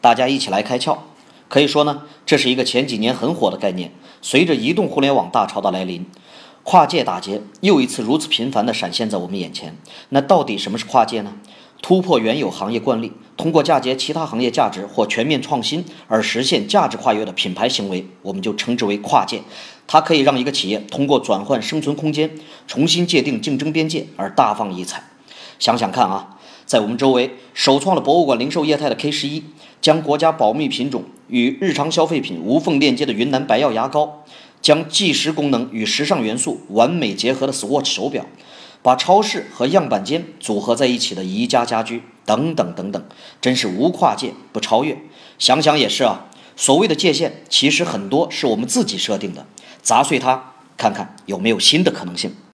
大家一起来开窍。可以说呢，这是一个前几年很火的概念。随着移动互联网大潮的来临，跨界打劫又一次如此频繁地闪现在我们眼前。那到底什么是跨界呢？突破原有行业惯例，通过嫁接其他行业价值或全面创新而实现价值跨越的品牌行为，我们就称之为跨界。它可以让一个企业通过转换生存空间，重新界定竞争边界而大放异彩。想想看啊，在我们周围首创了博物馆零售业态的 K 十一，将国家保密品种与日常消费品无缝链接的云南白药牙膏，将计时功能与时尚元素完美结合的 Swatch 手表。把超市和样板间组合在一起的宜家家居等等等等，真是无跨界不超越。想想也是啊，所谓的界限，其实很多是我们自己设定的。砸碎它，看看有没有新的可能性。